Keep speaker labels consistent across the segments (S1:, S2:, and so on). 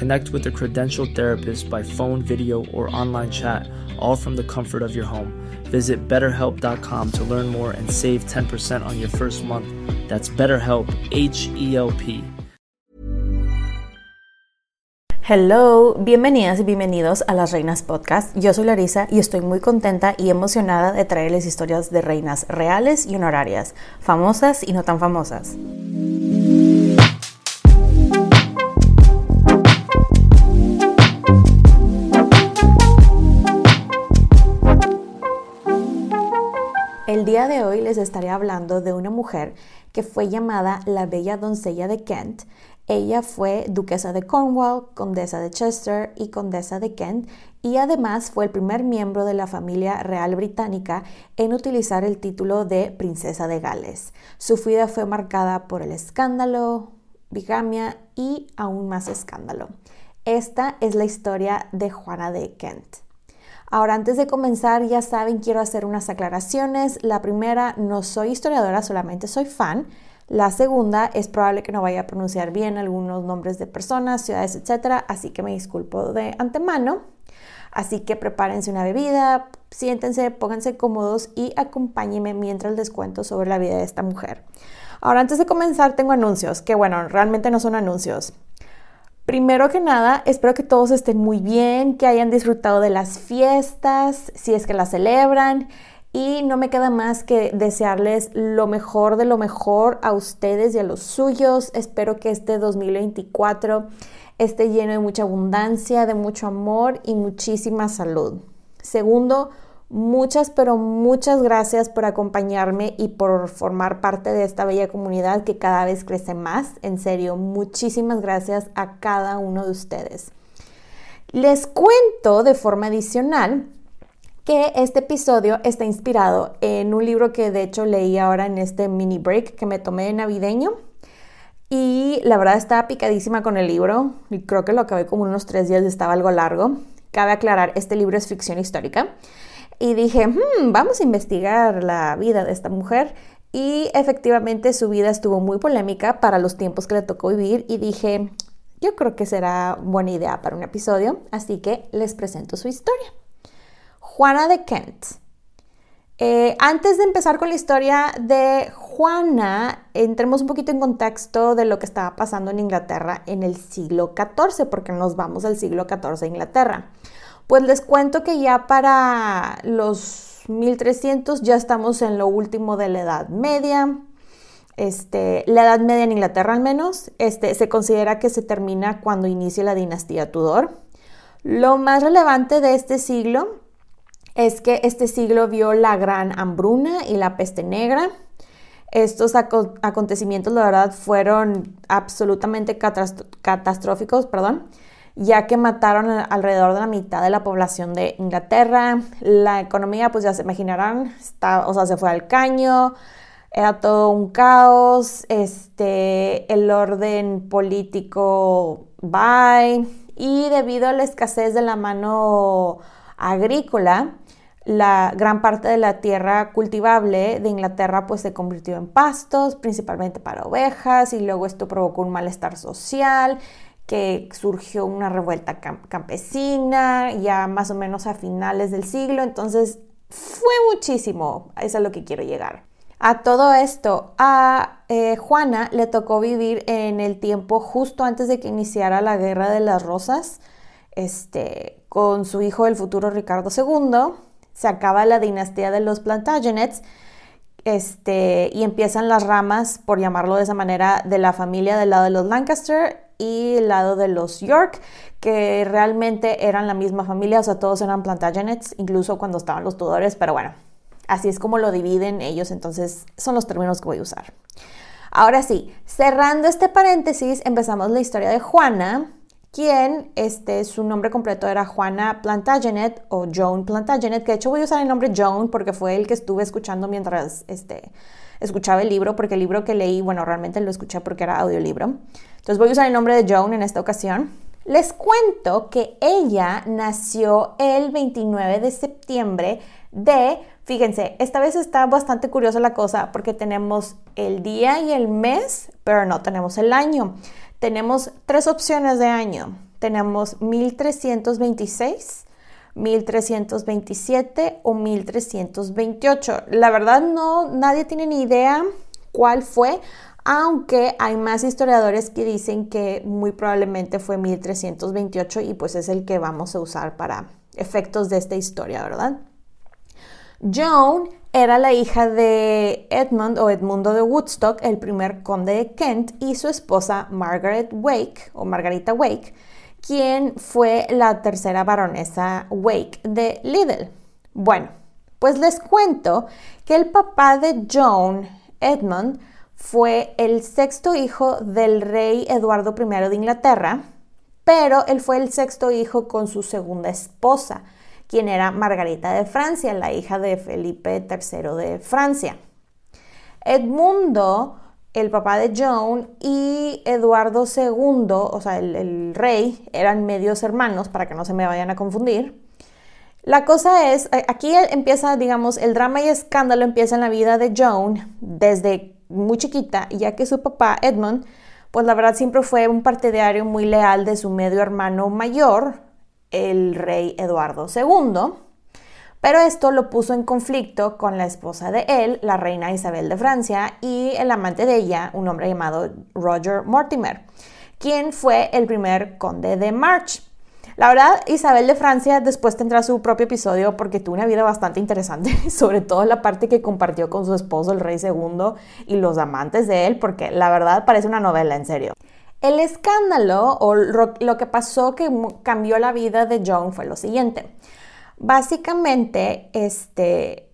S1: Connect with a credentialed therapist by phone, video, or online chat, all from the comfort of your home. Visit betterhelp.com to learn more and save 10% on your first month. That's BetterHelp, H E L P.
S2: Hello, bienvenidas y bienvenidos a Las Reinas Podcast. Yo soy Larisa y estoy muy contenta y emocionada de traerles historias de reinas reales y honorarias, famosas y no tan famosas. El día de hoy les estaré hablando de una mujer que fue llamada la Bella Doncella de Kent. Ella fue duquesa de Cornwall, condesa de Chester y condesa de Kent y además fue el primer miembro de la familia real británica en utilizar el título de princesa de Gales. Su vida fue marcada por el escándalo, bigamia y aún más escándalo. Esta es la historia de Juana de Kent. Ahora, antes de comenzar, ya saben, quiero hacer unas aclaraciones. La primera, no soy historiadora, solamente soy fan. La segunda, es probable que no vaya a pronunciar bien algunos nombres de personas, ciudades, etc. Así que me disculpo de antemano. Así que prepárense una bebida, siéntense, pónganse cómodos y acompáñenme mientras les cuento sobre la vida de esta mujer. Ahora, antes de comenzar, tengo anuncios, que bueno, realmente no son anuncios. Primero que nada, espero que todos estén muy bien, que hayan disfrutado de las fiestas, si es que las celebran. Y no me queda más que desearles lo mejor de lo mejor a ustedes y a los suyos. Espero que este 2024 esté lleno de mucha abundancia, de mucho amor y muchísima salud. Segundo, Muchas, pero muchas gracias por acompañarme y por formar parte de esta bella comunidad que cada vez crece más. En serio, muchísimas gracias a cada uno de ustedes. Les cuento de forma adicional que este episodio está inspirado en un libro que de hecho leí ahora en este mini break que me tomé de navideño. Y la verdad estaba picadísima con el libro. Y creo que lo acabé como unos tres días, estaba algo largo. Cabe aclarar, este libro es ficción histórica y dije, hmm, vamos a investigar la vida de esta mujer. Y efectivamente su vida estuvo muy polémica para los tiempos que le tocó vivir y dije, yo creo que será buena idea para un episodio, así que les presento su historia. Juana de Kent. Eh, antes de empezar con la historia de Juana, entremos un poquito en contexto de lo que estaba pasando en Inglaterra en el siglo XIV, porque nos vamos al siglo XIV de Inglaterra. Pues les cuento que ya para los 1300 ya estamos en lo último de la Edad Media. Este, la Edad Media en Inglaterra al menos, este, se considera que se termina cuando inicia la dinastía Tudor. Lo más relevante de este siglo es que este siglo vio la gran hambruna y la peste negra. Estos acontecimientos, la verdad, fueron absolutamente catastróficos, perdón, ya que mataron alrededor de la mitad de la población de Inglaterra. La economía, pues ya se imaginarán, está, o sea, se fue al caño, era todo un caos, este, el orden político bye, y debido a la escasez de la mano agrícola, la gran parte de la tierra cultivable de Inglaterra pues se convirtió en pastos, principalmente para ovejas, y luego esto provocó un malestar social, que surgió una revuelta campesina ya más o menos a finales del siglo, entonces fue muchísimo, es a lo que quiero llegar. A todo esto, a eh, Juana le tocó vivir en el tiempo justo antes de que iniciara la Guerra de las Rosas, este, con su hijo el futuro Ricardo II. Se acaba la dinastía de los Plantagenets este, y empiezan las ramas, por llamarlo de esa manera, de la familia del lado de los Lancaster y el lado de los York, que realmente eran la misma familia, o sea, todos eran Plantagenets, incluso cuando estaban los Tudores, pero bueno, Así es como lo dividen ellos, entonces son los términos que voy a usar. Ahora sí, cerrando este paréntesis, empezamos la historia de Juana, quien este, su nombre completo era Juana Plantagenet o Joan Plantagenet, que de hecho voy a usar el nombre Joan porque fue el que estuve escuchando mientras este, escuchaba el libro, porque el libro que leí, bueno, realmente lo escuché porque era audiolibro. Entonces voy a usar el nombre de Joan en esta ocasión. Les cuento que ella nació el 29 de septiembre de Fíjense, esta vez está bastante curiosa la cosa porque tenemos el día y el mes, pero no tenemos el año. Tenemos tres opciones de año. Tenemos 1326, 1327 o 1328. La verdad no, nadie tiene ni idea cuál fue, aunque hay más historiadores que dicen que muy probablemente fue 1328 y pues es el que vamos a usar para efectos de esta historia, ¿verdad? Joan era la hija de Edmund o Edmundo de Woodstock, el primer conde de Kent, y su esposa Margaret Wake o Margarita Wake, quien fue la tercera baronesa Wake de Liddell. Bueno, pues les cuento que el papá de Joan, Edmund, fue el sexto hijo del rey Eduardo I de Inglaterra, pero él fue el sexto hijo con su segunda esposa, quien era Margarita de Francia, la hija de Felipe III de Francia. Edmundo, el papá de Joan, y Eduardo II, o sea, el, rey, eran medios hermanos, para que no se me vayan a confundir. La cosa es, aquí empieza, digamos, el drama y escándalo empieza en la vida de Joan desde muy chiquita, ya que su papá, Edmund, pues la verdad siempre fue un partidario muy leal de su medio hermano mayor, el rey Eduardo II, pero esto lo puso en conflicto con la esposa de él, la reina Isabel de Francia, y el amante de ella, un hombre llamado Roger Mortimer, quien fue el primer conde de March. La verdad, Isabel de Francia después tendrá su propio episodio porque tuvo una vida bastante interesante, sobre todo la parte que compartió con su esposo, el rey segundo, y los amantes de él, porque la verdad parece una novela, en serio. El escándalo o lo que pasó que cambió la vida de Joan fue lo siguiente. Básicamente, este,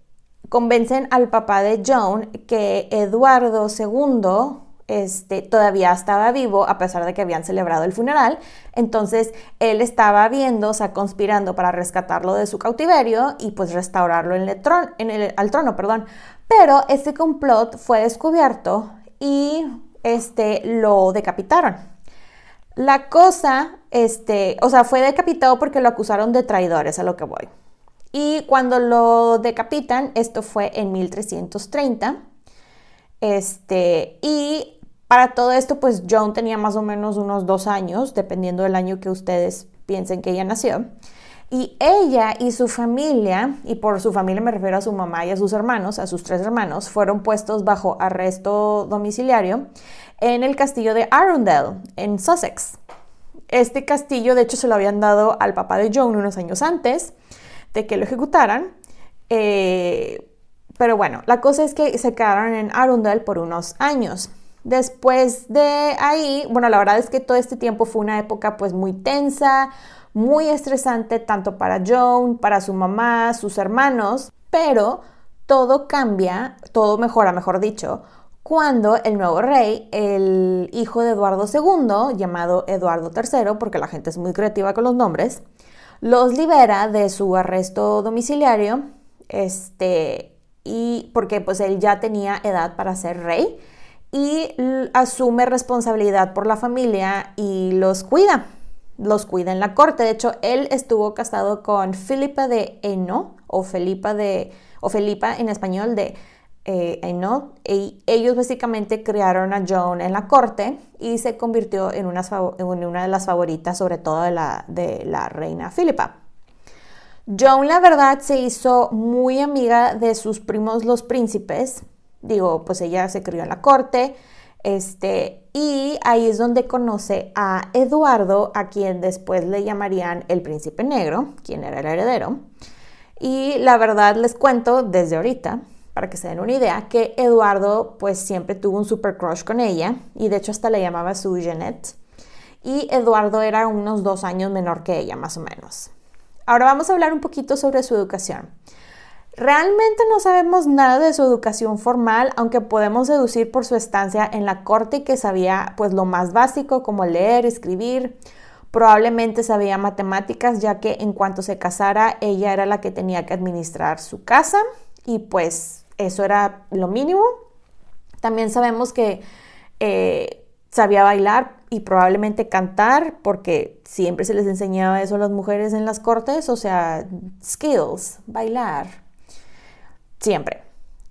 S2: convencen al papá de Joan que Eduardo II este, todavía estaba vivo a pesar de que habían celebrado el funeral. Entonces él estaba viendo, o sea, conspirando para rescatarlo de su cautiverio y pues restaurarlo en el en el, al trono. Perdón. Pero este complot fue descubierto y este, lo decapitaron. La cosa, este, o sea, fue decapitado porque lo acusaron de traidores, a lo que voy. Y cuando lo decapitan, esto fue en 1330. Este, y para todo esto, pues Joan tenía más o menos unos dos años, dependiendo del año que ustedes piensen que ella nació. Y ella y su familia, y por su familia me refiero a su mamá y a sus hermanos, a sus tres hermanos, fueron puestos bajo arresto domiciliario en el castillo de Arundel, en Sussex. Este castillo, de hecho, se lo habían dado al papá de Joan unos años antes de que lo ejecutaran. Eh, pero bueno, la cosa es que se quedaron en Arundel por unos años. Después de ahí, bueno, la verdad es que todo este tiempo fue una época pues muy tensa, muy estresante tanto para Joan, para su mamá, sus hermanos, pero todo cambia, todo mejora, mejor dicho, cuando el nuevo rey, el hijo de Eduardo II, llamado Eduardo III, porque la gente es muy creativa con los nombres, los libera de su arresto domiciliario, este, y porque pues él ya tenía edad para ser rey y asume responsabilidad por la familia y los cuida, los cuida en la corte. De hecho, él estuvo casado con Filipa de Eno o Felipa de o Felipa en español de eh, Eno y ellos básicamente criaron a Joan en la corte y se convirtió en una, en una de las favoritas, sobre todo de la, de la reina Filipa. Joan, la verdad, se hizo muy amiga de sus primos los príncipes. Digo, pues ella se crió en la corte. Este, y ahí es donde conoce a Eduardo, a quien después le llamarían el príncipe negro, quien era el heredero. Y la verdad les cuento desde ahorita, para que se den una idea, que Eduardo pues siempre tuvo un super crush con ella y de hecho hasta le llamaba su Jeanette. Y Eduardo era unos dos años menor que ella, más o menos. Ahora vamos a hablar un poquito sobre su educación. Realmente no sabemos nada de su educación formal, aunque podemos deducir por su estancia en la corte que sabía pues lo más básico como leer, escribir. Probablemente sabía matemáticas ya que en cuanto se casara ella era la que tenía que administrar su casa y pues eso era lo mínimo. También sabemos que eh, sabía bailar y probablemente cantar, porque siempre se les enseñaba eso a las mujeres en las cortes, o sea, skills, bailar, siempre.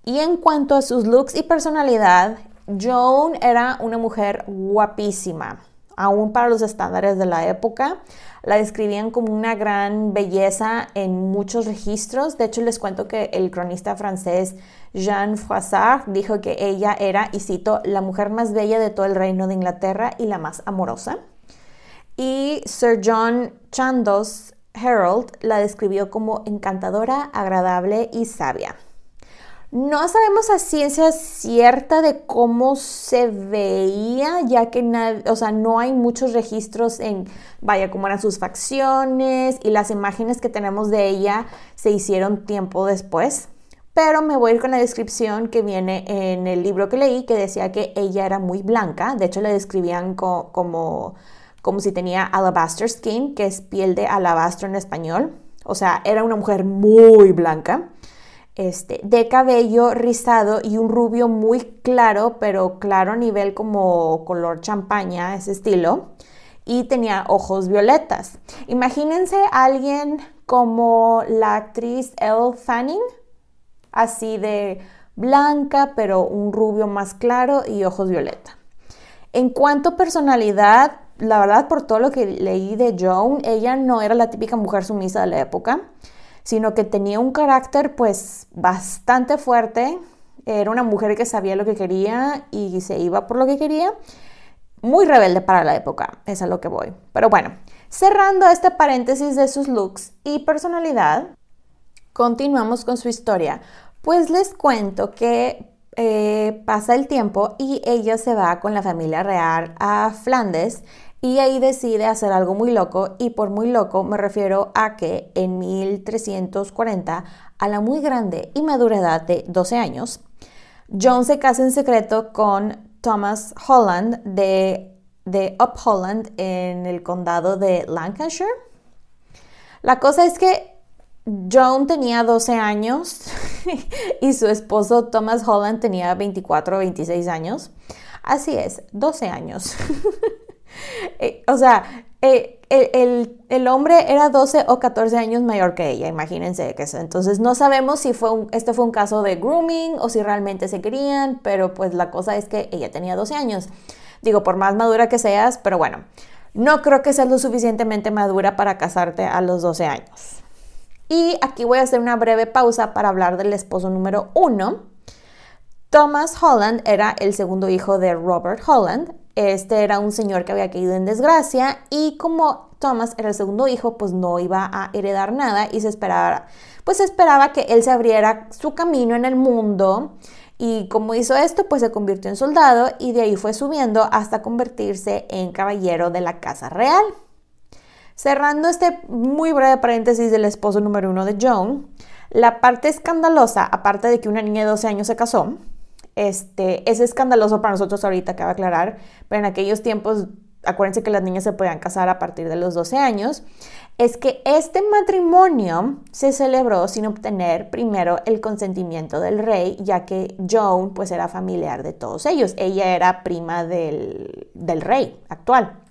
S2: Y en cuanto a sus looks y personalidad, Joan era una mujer guapísima, aún para los estándares de la época. La describían como una gran belleza en muchos registros. De hecho, les cuento que el cronista francés Jean Froissart dijo que ella era, y cito, la mujer más bella de todo el reino de Inglaterra y la más amorosa. Y Sir John Chandos Herald la describió como encantadora, agradable y sabia. No sabemos a ciencia cierta de cómo se veía, ya que o sea, no hay muchos registros en, vaya, cómo eran sus facciones y las imágenes que tenemos de ella se hicieron tiempo después. Pero me voy a ir con la descripción que viene en el libro que leí, que decía que ella era muy blanca. De hecho, la describían como, como si tenía alabaster skin, que es piel de alabastro en español. O sea, era una mujer muy blanca este, de cabello rizado y un rubio muy claro, pero claro a nivel como color champaña, ese estilo. Y tenía ojos violetas. Imagínense a alguien como la actriz Elle Fanning, así de blanca, pero un rubio más claro y ojos violeta. En cuanto a personalidad, la verdad, por todo lo que leí de Joan, ella no era la típica mujer sumisa de la época sino que tenía un carácter pues bastante fuerte, era una mujer que sabía lo que quería y se iba por lo que quería, muy rebelde para la época, es a lo que voy. Pero bueno, cerrando este paréntesis de sus looks y personalidad, continuamos con su historia. Pues les cuento que eh, pasa el tiempo y ella se va con la familia real a Flandes y ahí decide hacer algo muy loco y por muy loco me refiero a que en 1340 a la muy grande y madura edad de 12 años, John se casa en secreto con Thomas Holland de, de Up Holland en el condado de Lancashire. La cosa es que John tenía 12 años y su esposo Thomas Holland tenía 24 o 26 años. Así es, 12 años. Eh, o sea, eh, el, hombre era 12 o 14 años mayor que ella, imagínense que eso. Entonces no sabemos si fue este fue un caso de grooming o si realmente se querían, pero pues la cosa es que ella tenía 12 años. Digo, por más madura que seas, pero bueno, no creo que seas lo suficientemente madura para casarte a los 12 años. Y aquí voy a hacer una breve pausa para hablar del esposo número uno. Thomas Holland era el segundo hijo de Robert Holland, este era un señor que había caído en desgracia y como Thomas era el segundo hijo, pues no iba a heredar nada y se esperaba, pues esperaba que él se abriera su camino en el mundo. Y como hizo esto, pues se convirtió en soldado y de ahí fue subiendo hasta convertirse en caballero de la Casa Real. Cerrando este muy breve paréntesis del esposo número uno de Joan, la parte escandalosa, aparte de que una niña de 12 años se casó, Este, es escandaloso para nosotros ahorita, cabe aclarar, pero en aquellos tiempos, acuérdense que las niñas se podían casar a partir de los 12 años, es que este matrimonio se celebró sin obtener primero el consentimiento del rey, ya que Joan pues era familiar de todos ellos. Ella era prima del, del rey actual.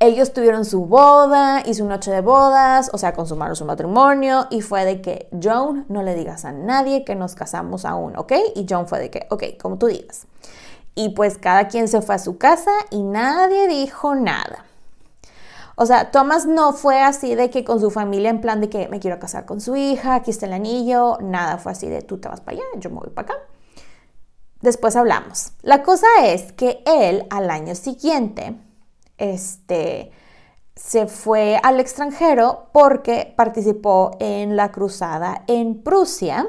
S2: Ellos tuvieron su boda y su noche de bodas, o sea, consumaron su matrimonio y fue de que, Joan, no le digas a nadie que nos casamos aún, ¿ok? Y Joan fue de que, ok, como tú digas. Y pues cada quien se fue a su casa y nadie dijo nada. O sea, Thomas no fue así de que con su familia en plan de que me quiero casar con su hija, aquí está el anillo, nada, fue así de tú te vas para allá, yo me voy para acá. Después hablamos. La cosa es que él al año siguiente este, se fue al extranjero porque participó en la cruzada en Prusia.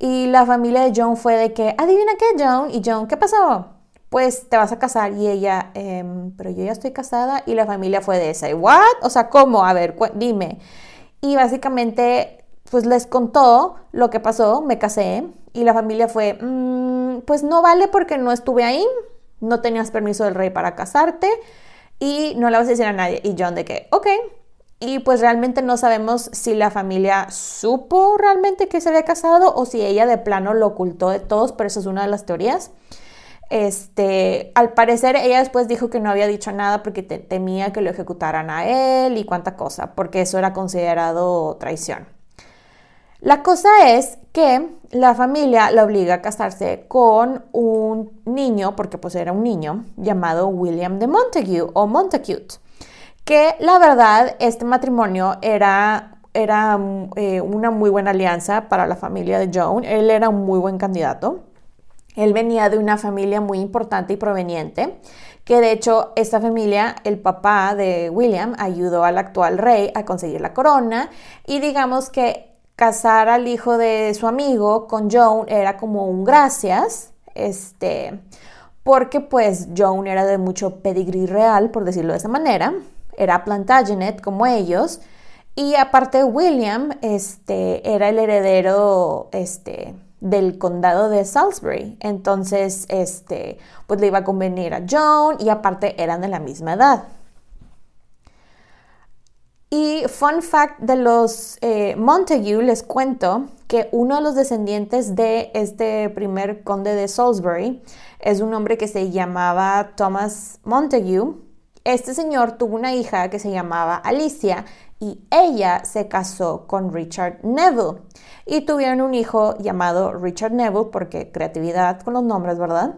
S2: Y la familia de John fue de que, adivina qué, John. Y John, ¿qué pasó? Pues te vas a casar. Y ella, em, pero yo ya estoy casada. Y la familia fue de esa. ¿What? O sea, ¿cómo? A ver, dime. Y básicamente, pues les contó lo que pasó. Me casé. Y la familia fue, mm, pues no vale porque no estuve ahí. No tenías permiso del rey para casarte y no le vas a decir a nadie. Y John de que, ok. Y pues realmente no sabemos si la familia supo realmente que se había casado o si ella de plano lo ocultó de todos, pero esa es una de las teorías. Este, al parecer ella después dijo que no había dicho nada porque temía que lo ejecutaran a él y cuánta cosa, porque eso era considerado traición. La cosa es que la familia la obliga a casarse con un niño, porque pues era un niño, llamado William de Montague o Montacute, que la verdad este matrimonio era, era eh, una muy buena alianza para la familia de Joan, él era un muy buen candidato, él venía de una familia muy importante y proveniente, que de hecho esta familia, el papá de William, ayudó al actual rey a conseguir la corona. Y digamos que casar al hijo de su amigo con Joan era como un gracias, este, porque pues Joan era de mucho pedigrí real, por decirlo de esa manera, era Plantagenet como ellos, y aparte William, este, era el heredero, este, del condado de Salisbury, entonces, este, pues le iba a convenir a Joan y aparte eran de la misma edad. Y fun fact de los eh, Montague, les cuento que uno de los descendientes de este primer conde de Salisbury es un hombre que se llamaba Thomas Montague. Este señor tuvo una hija que se llamaba Alicia y ella se casó con Richard Neville y tuvieron un hijo llamado Richard Neville porque creatividad con los nombres, ¿verdad?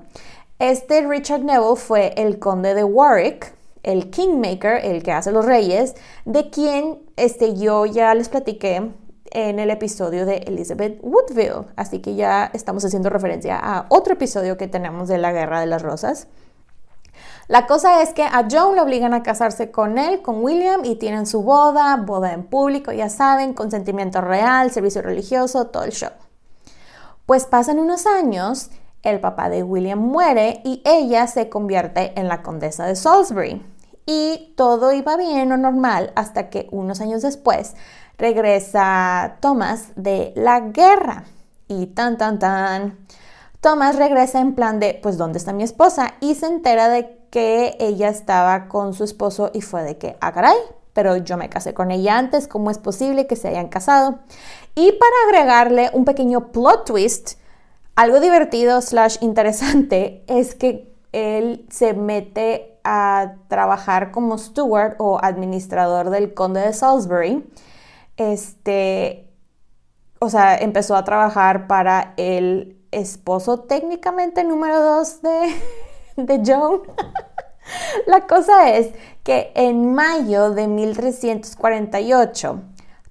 S2: Este Richard Neville fue el conde de Warwick el Kingmaker, el que hace los reyes, de quien este, yo ya les platiqué en el episodio de Elizabeth Woodville. Así que ya estamos haciendo referencia a otro episodio que tenemos de la Guerra de las Rosas. La cosa es que a Joan le obligan a casarse con él, con William, y tienen su boda, boda en público, ya saben, consentimiento real, servicio religioso, todo el show. Pues pasan unos años, el papá de William muere y ella se convierte en la condesa de Salisbury y todo iba bien o normal hasta que unos años después regresa Thomas de la guerra. Y tan tan tan. Thomas regresa en plan de pues dónde está mi esposa y se entera de que ella estaba con su esposo y fue de que ah caray pero yo me casé con ella antes cómo es posible que se hayan casado y para agregarle un pequeño plot twist algo divertido slash interesante es que él se mete a trabajar como steward o administrador del conde de Salisbury, este, o sea, empezó a trabajar para el esposo técnicamente número dos de, de Joan. La cosa es que en mayo de 1348,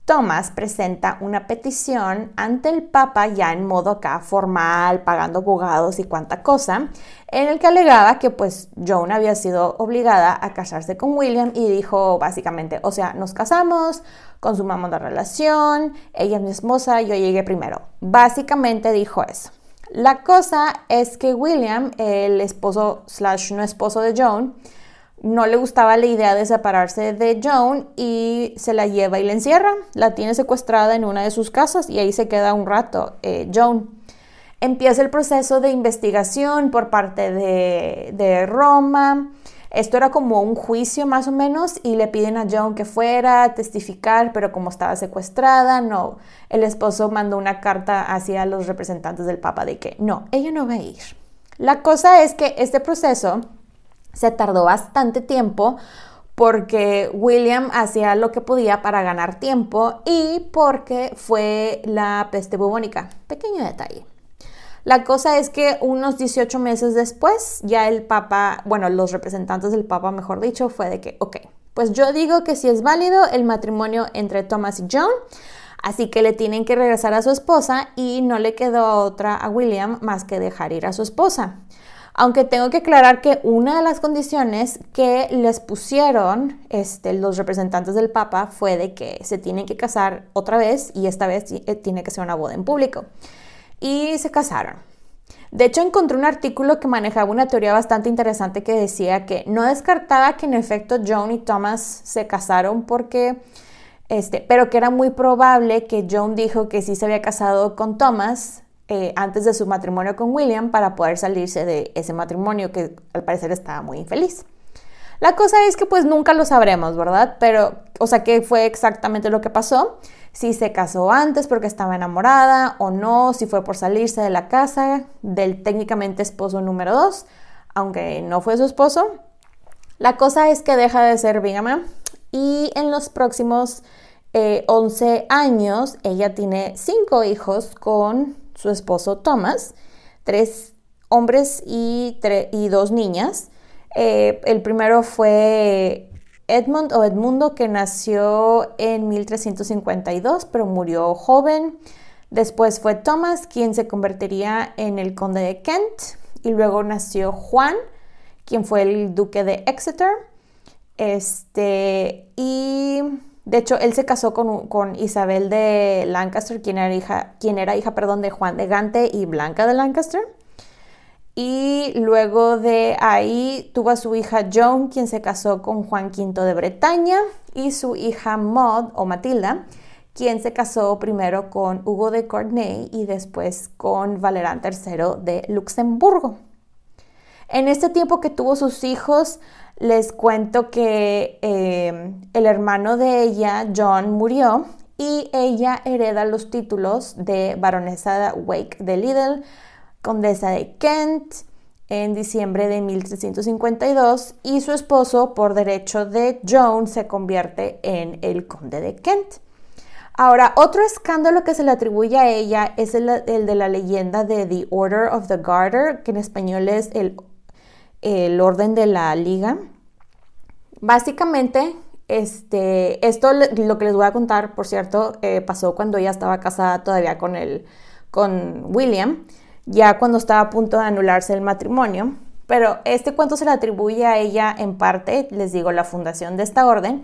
S2: Thomas presenta una petición ante el Papa ya en modo acá formal, pagando abogados y cuanta cosa, en el que alegaba que pues Joan había sido obligada a casarse con William y dijo básicamente, o sea, nos casamos, consumamos la relación, ella es mi esposa, yo llegué primero. Básicamente dijo eso. La cosa es que William, el esposo slash no esposo de Joan, no le gustaba la idea de separarse de Joan y se la lleva y la encierra. La tiene secuestrada en una de sus casas y ahí se queda un rato eh, Joan. empieza el proceso de investigación por parte de, de Roma. Esto era como un juicio más o menos y le piden a Joan que fuera a testificar, pero como estaba secuestrada, no. El esposo mandó una carta hacia los representantes del Papa de que no, ella no va a ir. La cosa es que este proceso se tardó bastante tiempo porque William hacía lo que podía para ganar tiempo y porque fue la peste bubónica. Pequeño detalle. La cosa es que unos 18 meses después, ya el Papa, bueno, los representantes del Papa, mejor dicho, fue de que, ok, pues yo digo que sí es válido el matrimonio entre Thomas y John, así que le tienen que regresar a su esposa y no le quedó otra a William más que dejar ir a su esposa. Aunque tengo que aclarar que una de las condiciones que les pusieron este, los representantes del Papa fue de que se tienen que casar otra vez y esta vez eh, tiene que ser una boda en público y se casaron. De hecho, encontré un artículo que manejaba una teoría bastante interesante que decía que no descartaba que en efecto Joan y Thomas se casaron porque, este, pero que era muy probable que Joan dijo que sí se había casado con Thomas eh, antes de su matrimonio con William para poder salirse de ese matrimonio que al parecer estaba muy infeliz. La cosa es que pues nunca lo sabremos, ¿verdad? Pero, o sea, ¿qué fue exactamente lo que pasó? si se casó antes porque estaba enamorada o no, si fue por salirse de la casa del técnicamente esposo número 2, aunque no fue su esposo. La cosa es que deja de ser bígama y en los próximos 11 eh, años ella tiene cinco hijos con su esposo Thomas, tres hombres y, y dos niñas. Eh, el primero fue Edmund o Edmundo, que nació en 1352, pero murió joven. Después fue Thomas, quien se convertiría en el conde de Kent. Y luego nació Juan, quien fue el duque de Exeter. Este, y de hecho, él se casó con, Isabel de Lancaster, quien era hija, quien era hija perdón, de Juan de Gante y Blanca de Lancaster. Y luego de ahí tuvo a su hija Joan, quien se casó con Juan V de Bretaña, y su hija Maud o Matilda, quien se casó primero con Hugo de Courtenay y después con Valerán III de Luxemburgo. En este tiempo que tuvo sus hijos, les cuento que eh, el hermano de ella, John, murió y ella hereda los títulos de baronesa Wake de Lidl, condesa de Kent en diciembre de 1352 y su esposo por derecho de Joan se convierte en el conde de Kent. Ahora, otro escándalo que se le atribuye a ella es el, de la leyenda de The Order of the Garter, que en español es el, el orden de la liga. Básicamente, este, esto lo que les voy a contar, por cierto, eh, pasó cuando ella estaba casada todavía con, el, con William ya cuando estaba a punto de anularse el matrimonio. Pero este cuento se le atribuye a ella en parte, les digo, la fundación de esta orden,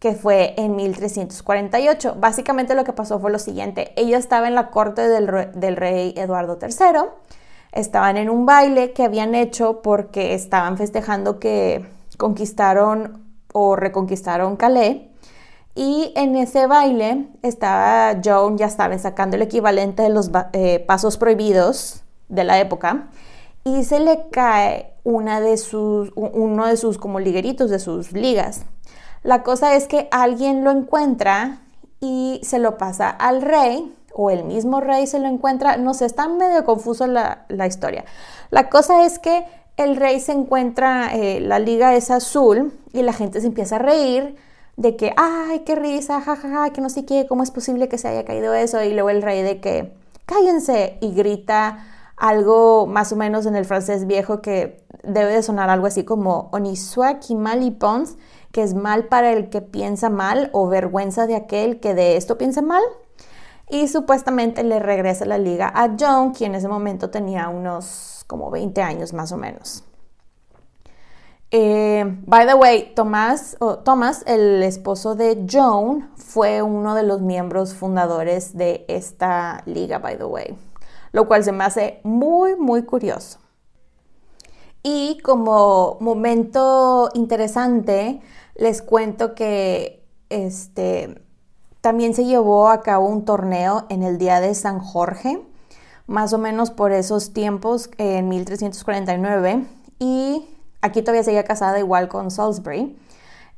S2: que fue en 1348. Básicamente lo que pasó fue lo siguiente, ella estaba en la corte del, del rey Eduardo III, estaban en un baile que habían hecho porque estaban festejando que conquistaron o reconquistaron Calais y en ese baile estaba Joan, ya saben, sacando el equivalente de los eh, pasos prohibidos de la época. Y se le cae uno de sus como ligueritos, de sus ligas. La cosa es que alguien lo encuentra y se lo pasa al rey, o el mismo rey se lo encuentra. No sé, está medio confuso la, la historia. La cosa es que el rey se encuentra, eh, la liga es azul y la gente se empieza a reír de que, ay, qué risa, jajaja, que no sé qué, cómo es posible que se haya caído eso. Y luego el rey de que, cállense, y grita algo más o menos en el francés viejo que debe de sonar algo así como Onisua mal y pons, que es mal para el que piensa mal o vergüenza de aquel que de esto piensa mal. Y supuestamente le regresa la liga a John, quien en ese momento tenía unos como 20 años más o menos. Eh, by the way, Thomas, Thomas, el esposo de Joan, fue uno de los miembros fundadores de esta liga, by the way, lo cual se me hace muy, muy curioso. Y como momento interesante, les cuento que este, también se llevó a cabo un torneo en el día de San Jorge más o menos por esos tiempos, en 1349, y aquí todavía seguía casada igual con Salisbury.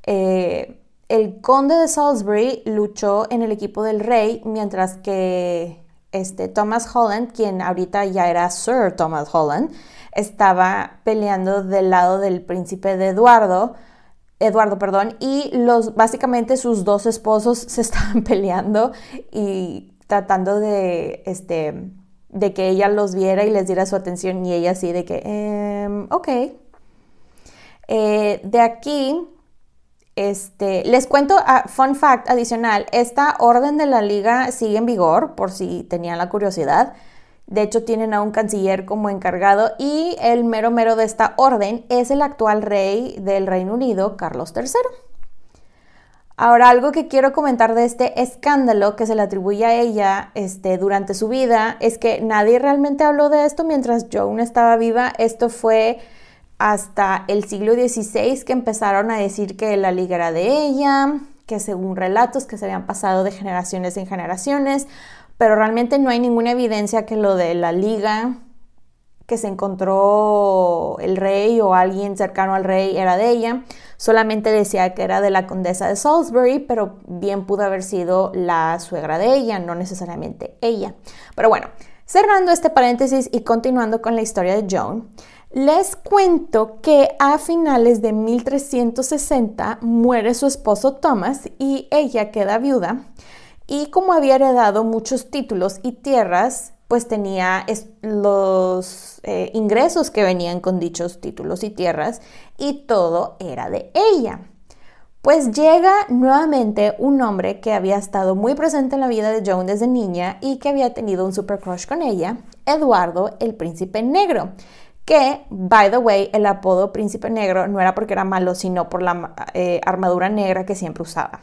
S2: Eh, el conde de Salisbury luchó en el equipo del rey, mientras que este, Thomas Holland, quien ahorita ya era Sir Thomas Holland, estaba peleando del lado del príncipe de Eduardo, Eduardo, perdón, y los básicamente sus dos esposos se estaban peleando y tratando de este de que ella los viera y les diera su atención y ella así de que, em, ok. Eh, de aquí, este, les cuento, uh, fun fact adicional, esta orden de la liga sigue en vigor, por si tenían la curiosidad. De hecho, tienen a un canciller como encargado y el mero mero de esta orden es el actual rey del Reino Unido, Carlos III. Ahora, algo que quiero comentar de este escándalo que se le atribuye a ella este, durante su vida es que nadie realmente habló de esto mientras Joan estaba viva. Esto fue hasta el siglo XVI que empezaron a decir que la liga era de ella, que según relatos que se habían pasado de generaciones en generaciones, pero realmente no hay ninguna evidencia que lo de la liga que se encontró el rey o alguien cercano al rey era de ella. Solamente decía que era de la condesa de Salisbury, pero bien pudo haber sido la suegra de ella, no necesariamente ella. Pero bueno, cerrando este paréntesis y continuando con la historia de Joan, les cuento que a finales de 1360 muere su esposo Thomas y ella queda viuda. Y como había heredado muchos títulos y tierras, pues tenía los eh, ingresos que venían con dichos títulos y tierras y todo era de ella. Pues llega nuevamente un hombre que había estado muy presente en la vida de Joan desde niña y que había tenido un super crush con ella, Eduardo el Príncipe Negro, que, by the way, el apodo Príncipe Negro no era porque era malo, sino por la eh, armadura negra que siempre usaba.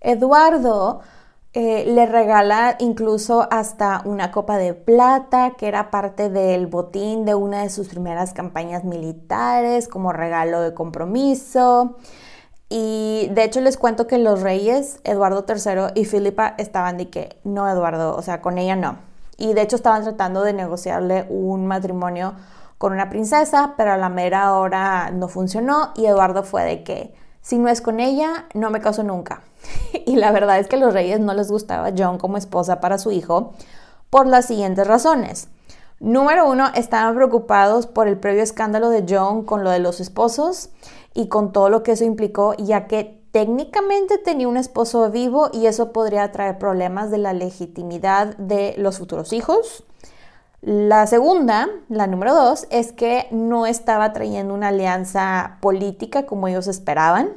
S2: Eduardo eh, le regala incluso hasta una copa de plata que era parte del botín de una de sus primeras campañas militares como regalo de compromiso. Y de hecho les cuento que los reyes, Eduardo III y Filipa, estaban de que no, Eduardo, o sea, con ella no. Y de hecho estaban tratando de negociarle un matrimonio con una princesa, pero a la mera hora no funcionó y Eduardo fue de que si no es con ella, no me caso nunca. y la verdad es que a los reyes no les gustaba John como esposa para su hijo por las siguientes razones. Número uno, estaban preocupados por el previo escándalo de John con lo de los esposos y con todo lo que eso implicó, ya que técnicamente tenía un esposo vivo y eso podría traer problemas de la legitimidad de los futuros hijos. La segunda, la número dos, es que no estaba trayendo una alianza política como ellos esperaban.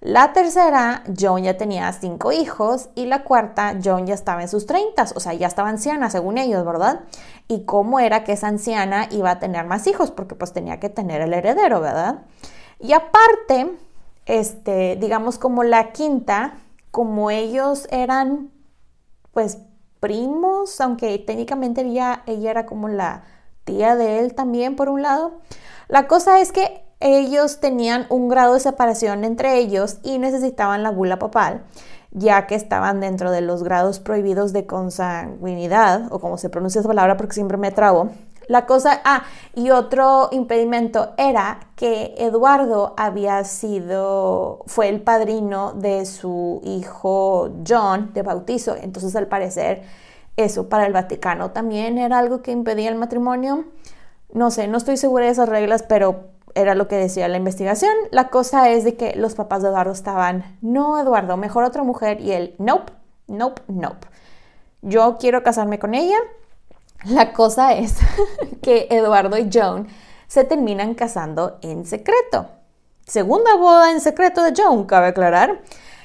S2: La tercera, Joan ya tenía cinco hijos. Y la cuarta, Joan ya estaba en sus treintas, o sea, ya estaba anciana según ellos, ¿verdad? Y cómo era que esa anciana iba a tener más hijos, porque pues tenía que tener el heredero, ¿verdad? Y aparte, este, digamos como la quinta, como ellos eran, pues primos, aunque técnicamente ella, ella era como la tía de él también por un lado. La cosa es que ellos tenían un grado de separación entre ellos y necesitaban la bula papal, ya que estaban dentro de los grados prohibidos de consanguinidad, o como se pronuncia esa palabra porque siempre me trabo, la cosa, ah, y otro impedimento era que Eduardo había sido, fue el padrino de su hijo John de bautizo, entonces al parecer eso para el Vaticano también era algo que impedía el matrimonio. No sé, no estoy segura de esas reglas, pero era lo que decía la investigación. La cosa es de que los papás de Eduardo estaban, no, Eduardo, mejor otra mujer, y él, nope, nope, nope. Yo quiero casarme con ella la cosa es que Eduardo y Joan se terminan casando en secreto. Segunda boda en secreto de Joan, cabe aclarar.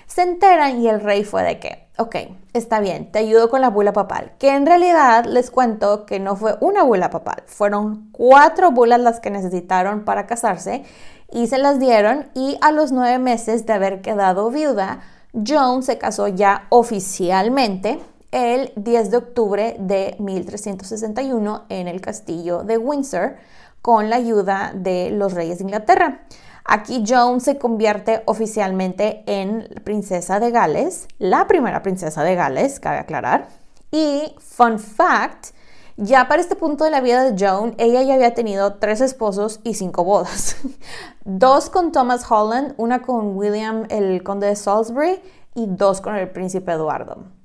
S2: Se enteran y el rey fue de que, ok, está bien, te ayudo con la bula papal. Que en realidad les cuento que no fue una bula papal, fueron cuatro bulas las que necesitaron para casarse y se las dieron y a los nueve meses de haber quedado viuda, Joan se casó ya oficialmente el 10 de octubre de 1361 en el castillo de Windsor con la ayuda de los reyes de Inglaterra. Aquí Joan se convierte oficialmente en princesa de Gales, la primera princesa de Gales, cabe aclarar, Y, fun fact, ya para este punto de la vida de Joan, ella ya había tenido tres esposos y cinco bodas. dos con Thomas Holland, una con William, el conde de Salisbury, y dos con el príncipe Eduardo.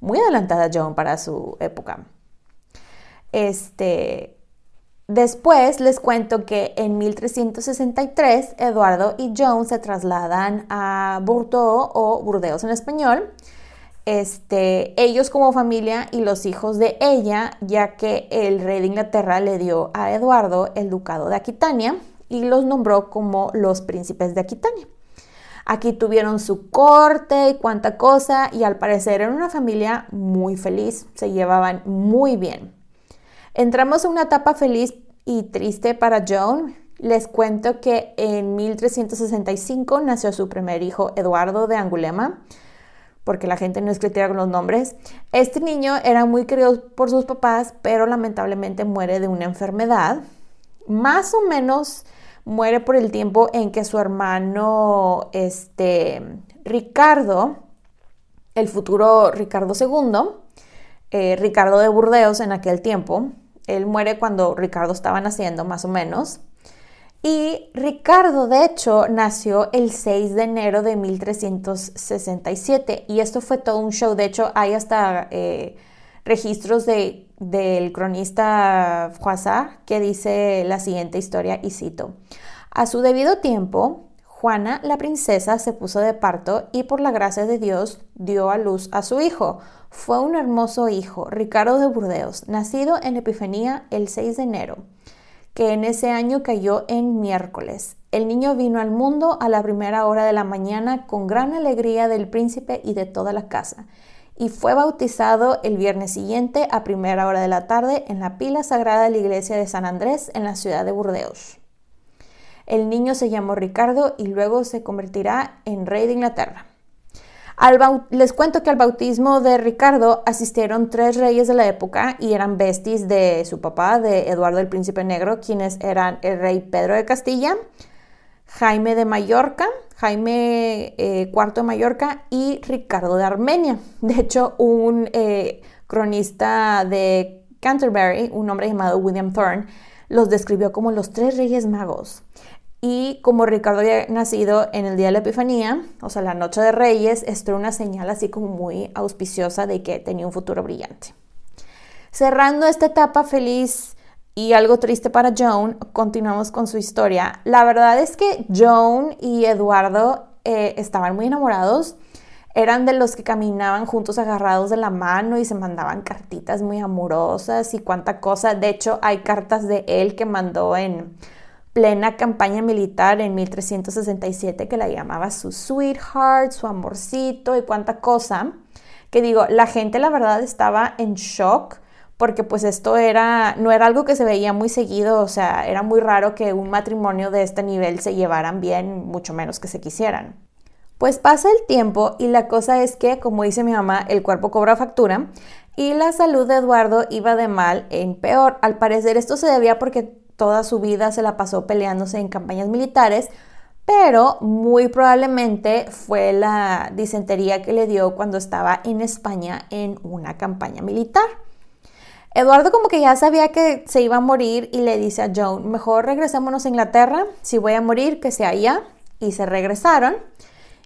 S2: Muy adelantada Joan para su época. Este, después les cuento que en 1363 Eduardo y Joan se trasladan a Bordeaux o Burdeos en español este, ellos como familia y los hijos de ella, ya que el rey de Inglaterra le dio a Eduardo el ducado de Aquitania y los nombró como los príncipes de Aquitania. Aquí tuvieron su corte y cuánta cosa y al parecer eran una familia muy feliz, se llevaban muy bien. Entramos en una etapa feliz y triste para Joan. Les cuento que en 1365 nació su primer hijo Eduardo de Angulema porque la gente no es con los nombres. Este niño era muy querido por sus papás, pero lamentablemente muere de una enfermedad. Más o menos muere por el tiempo en que su hermano, este, Ricardo, el futuro Ricardo II, eh, Ricardo de Burdeos en aquel tiempo, él muere cuando Ricardo estaba naciendo, más o menos. Y Ricardo, de hecho, nació el 6 de enero de 1367 y esto fue todo un show. De hecho, hay hasta eh, registros de, del cronista Froissart que dice la siguiente historia y cito. A su debido tiempo, Juana, la princesa, se puso de parto y por la gracia de Dios dio a luz a su hijo. Fue un hermoso hijo, Ricardo de Burdeos, nacido en Epifanía el 6 de enero que en ese año cayó en miércoles. El niño vino al mundo a la primera hora de la mañana con gran alegría del príncipe y de toda la casa, y fue bautizado el viernes siguiente a primera hora de la tarde en la pila sagrada de la iglesia de San Andrés en la ciudad de Burdeos. El niño se llamó Ricardo y luego se convertirá en rey de Inglaterra les cuento que al bautismo de Ricardo asistieron tres reyes de la época y eran besties de su papá, de Eduardo el Príncipe Negro, quienes eran el rey Pedro de Castilla, Jaime de Mallorca, Jaime IV eh, de Mallorca y Ricardo de Armenia. De hecho, un eh, cronista de Canterbury, un hombre llamado William Thorne, los describió como los tres reyes magos. Y como Ricardo había nacido en el día de la Epifanía, o sea, la noche de Reyes, esto era una señal así como muy auspiciosa de que tenía un futuro brillante. Cerrando esta etapa feliz y algo triste para Joan, continuamos con su historia. La verdad es que Joan y Eduardo eh, estaban muy enamorados. Eran de los que caminaban juntos agarrados de la mano y se mandaban cartitas muy amorosas y cuánta cosa. De hecho, hay cartas de él que mandó en plena campaña militar en 1367 que la llamaba su sweetheart, su amorcito y cuánta cosa. Que digo, la gente la verdad estaba en shock porque pues esto era, no era algo que se veía muy seguido, o sea, era muy raro que un matrimonio de este nivel se llevaran bien, mucho menos que se quisieran. Pues pasa el tiempo y la cosa es que, como dice mi mamá, el cuerpo cobra factura y la salud de Eduardo iba de mal en peor. Al parecer esto se debía porque toda su vida se la pasó peleándose en campañas militares, pero muy probablemente fue la disentería que le dio cuando estaba en España en una campaña militar. Eduardo como que ya sabía que se iba a morir y le dice a Joan, mejor regresémonos a Inglaterra, si voy a morir, que sea allá. Y se regresaron.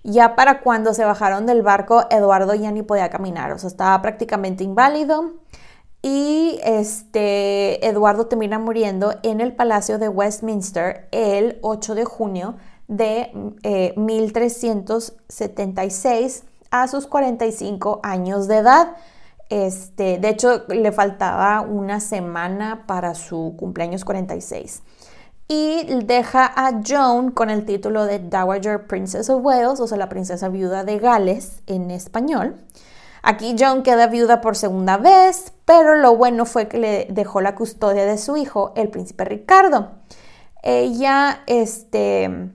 S2: Ya para cuando se bajaron del barco, Eduardo ya ni podía caminar, o sea, estaba prácticamente inválido y este Eduardo termina muriendo en el Palacio de Westminster el 8 de junio de 1376 eh, a sus 45 años de edad. Este, de hecho, le faltaba una semana para su cumpleaños 46. Y deja a Joan con el título de Dowager Princess of Wales, o sea, la princesa viuda de Gales en español. Aquí Joan queda viuda por segunda vez, pero lo bueno fue que le dejó la custodia de su hijo, el príncipe Ricardo. Ella, este,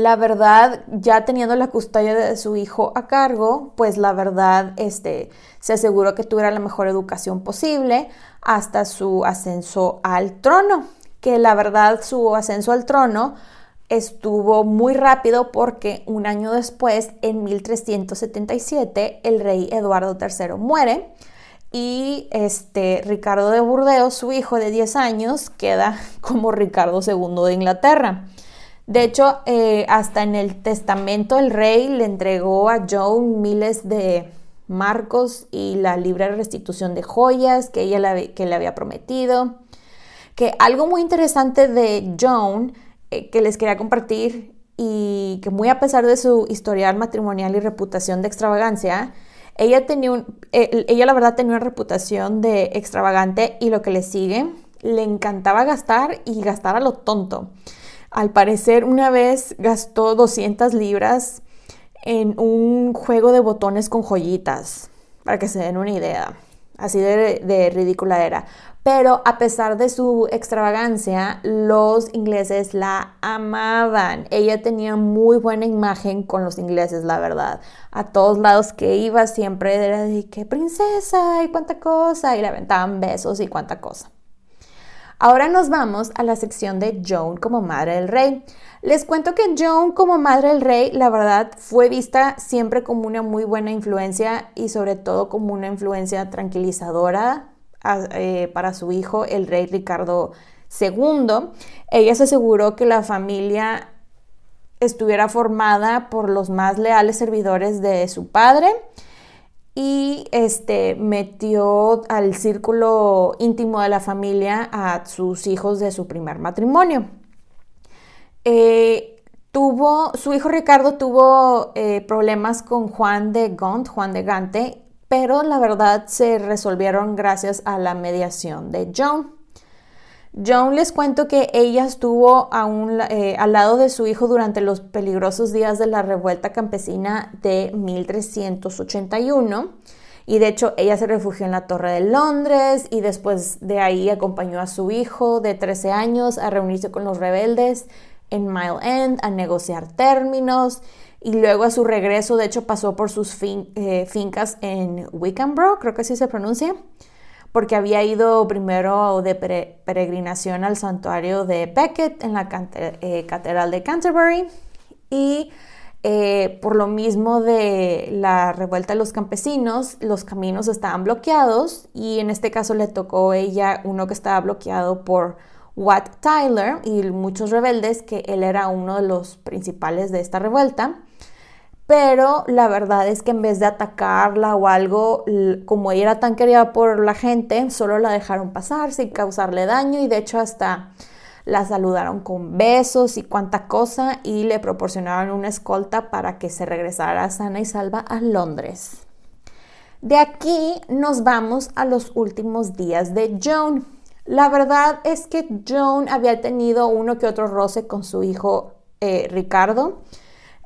S2: la verdad, ya teniendo la custodia de su hijo a cargo, pues la verdad, este, se aseguró que tuviera la mejor educación posible hasta su ascenso al trono, que la verdad su ascenso al trono estuvo muy rápido porque un año después, en 1377, el rey Eduardo III muere y este Ricardo de Burdeos, su hijo de 10 años, queda como Ricardo II de Inglaterra. De hecho, eh, hasta en el testamento el rey le entregó a Joan miles de marcos y la libre restitución de joyas que ella que le había prometido. Que algo muy interesante de Joan eh, que les quería compartir y que muy a pesar de su historial matrimonial y reputación de extravagancia, ella tenía eh, ella la verdad tenía una reputación de extravagante y lo que le sigue, le encantaba gastar y gastar a lo tonto. Al parecer una vez gastó 200 libras en un juego de botones con joyitas, para que se den una idea. Así de, ridícula era. Pero a pesar de su extravagancia, los ingleses la amaban. Ella tenía muy buena imagen con los ingleses, la verdad. A todos lados que iba siempre era de que princesa y cuánta cosa, y le aventaban besos y cuánta cosa. Ahora nos vamos a la sección de Joan como madre del rey. Les cuento que Joan como madre del rey, la verdad, fue vista siempre como una muy buena influencia y sobre todo como una influencia tranquilizadora eh, para su hijo, el rey Ricardo II. Ella se aseguró que la familia estuviera formada por los más leales servidores de su padre y este, metió al círculo íntimo de la familia a sus hijos de su primer matrimonio. Eh, tuvo, su hijo Ricardo tuvo eh, problemas con Juan de Gont, Juan de Gante, pero la verdad se resolvieron gracias a la mediación de Joan. Joan les cuento que ella estuvo eh, al lado de su hijo durante los peligrosos días de la revuelta campesina de 1381 y de hecho ella se refugió en la Torre de Londres y después de ahí acompañó a su hijo de 13 años a reunirse con los rebeldes en Mile End a negociar términos. Y luego a su regreso, de hecho, pasó por sus eh, fincas en Wickenboro, creo que así se pronuncia, porque había ido primero de peregrinación al santuario de Becket en la eh, Catedral de Canterbury y eh, por lo mismo de la revuelta de los campesinos, los caminos estaban bloqueados y en este caso le tocó a ella uno que estaba bloqueado por Watt Tyler y muchos rebeldes, que él era uno de los principales de esta revuelta pero la verdad es que en vez de atacarla o algo, como ella era tan querida por la gente, solo la dejaron pasar sin causarle daño y de hecho hasta la saludaron con besos y cuanta cosa y le proporcionaron una escolta para que se regresara sana y salva a Londres. De aquí nos vamos a los últimos días de Joan. La verdad es que Joan había tenido uno que otro roce con su hijo eh, Ricardo,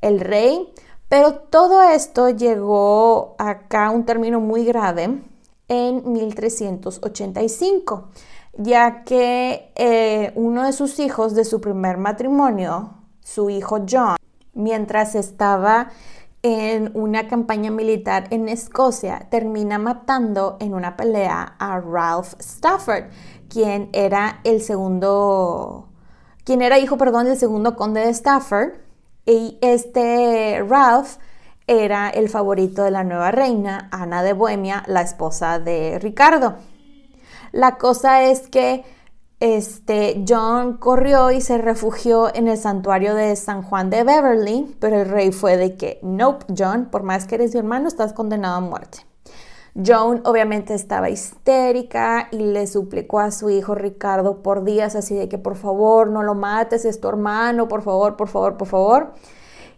S2: el rey, pero todo esto llegó acá a un término muy grave en 1385, ya que eh, uno de sus hijos de su primer matrimonio, su hijo John, mientras estaba en una campaña militar en Escocia, termina matando en una pelea a Ralph Stafford, quien era el segundo, quien era hijo, perdón, del segundo conde de Stafford y este Ralph era el favorito de la nueva reina, Ana de Bohemia, la esposa de Ricardo. La cosa es que este, John corrió y se refugió en el santuario de San Juan de Beverly, pero el rey fue de que, nope, John, por más que eres mi hermano, estás condenado a muerte. Joan obviamente estaba histérica y le suplicó a su hijo Ricardo por días así de que por favor no lo mates, es tu hermano, por favor, por favor, por favor.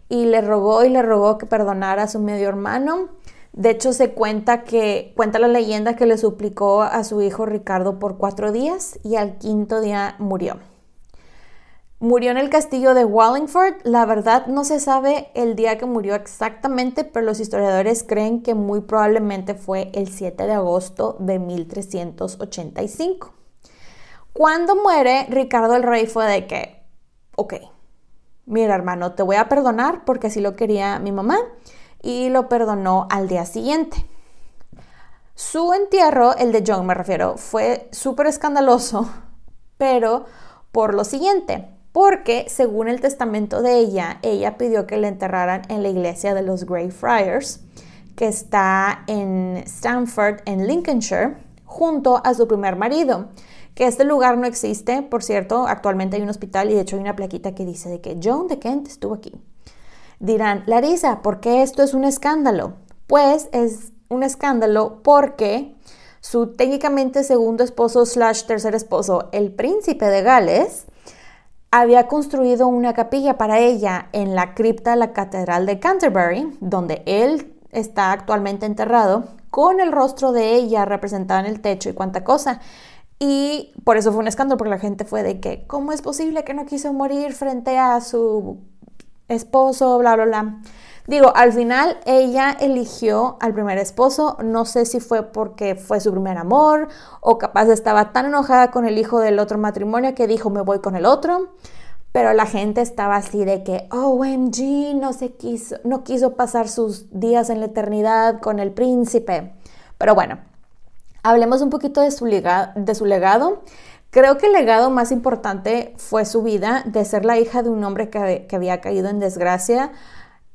S2: Y le rogó y le rogó que perdonara a su medio hermano. De hecho, se cuenta que, cuenta la leyenda que le suplicó a su hijo Ricardo por cuatro días y al quinto día murió. Murió en el castillo de Wallingford. La verdad no se sabe el día que murió exactamente, pero los historiadores creen que muy probablemente fue el 7 de agosto de 1385. Cuando muere, Ricardo el Rey fue de que, ok, mira hermano, te voy a perdonar porque así lo quería mi mamá y lo perdonó al día siguiente. Su entierro, el de John me refiero, fue súper escandaloso, pero por lo siguiente porque según el testamento de ella, ella pidió que le enterraran en la iglesia de los Greyfriars, que está en Stamford, en Lincolnshire, junto a su primer marido. Que este lugar no existe, por cierto, actualmente hay un hospital y de hecho hay una plaquita que dice de que Joan de Kent estuvo aquí. Dirán, Larisa, ¿por qué esto es un escándalo? Pues es un escándalo porque su técnicamente segundo esposo slash tercer esposo, el príncipe de Gales, había construido una capilla para ella en la cripta de la Catedral de Canterbury, donde él está actualmente enterrado, con el rostro de ella representado en el techo y cuánta cosa. Y por eso fue un escándalo, porque la gente fue de que, ¿cómo es posible que no quiso morir frente a su esposo, bla, bla, bla? Digo, al final ella eligió al primer esposo, no sé si fue porque fue su primer amor o capaz estaba tan enojada con el hijo del otro matrimonio que dijo me voy con el otro, pero la gente estaba así de que OMG no se quiso, no quiso pasar sus días en la eternidad con el príncipe. Pero bueno, hablemos un poquito de su, legado. Creo que el legado más importante fue su vida de ser la hija de un hombre que había caído en desgracia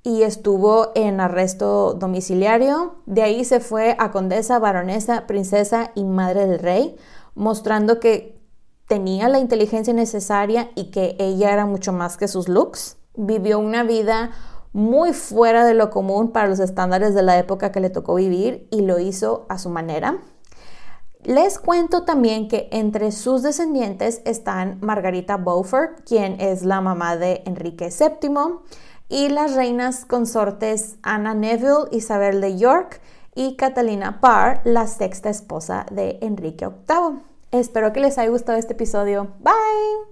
S2: y estuvo en arresto domiciliario. De ahí se fue a condesa, baronesa, princesa y madre del rey, mostrando que tenía la inteligencia necesaria y que ella era mucho más que sus looks. Vivió una vida muy fuera de lo común para los estándares de la época que le tocó vivir y lo hizo a su manera. Les cuento también que entre sus descendientes están Margarita Beaufort, quien es la mamá de Enrique VII, y las reinas consortes Anna Neville, Isabel de York y Catalina Parr, la sexta esposa de Enrique VIII. Espero que les haya gustado este episodio. Bye.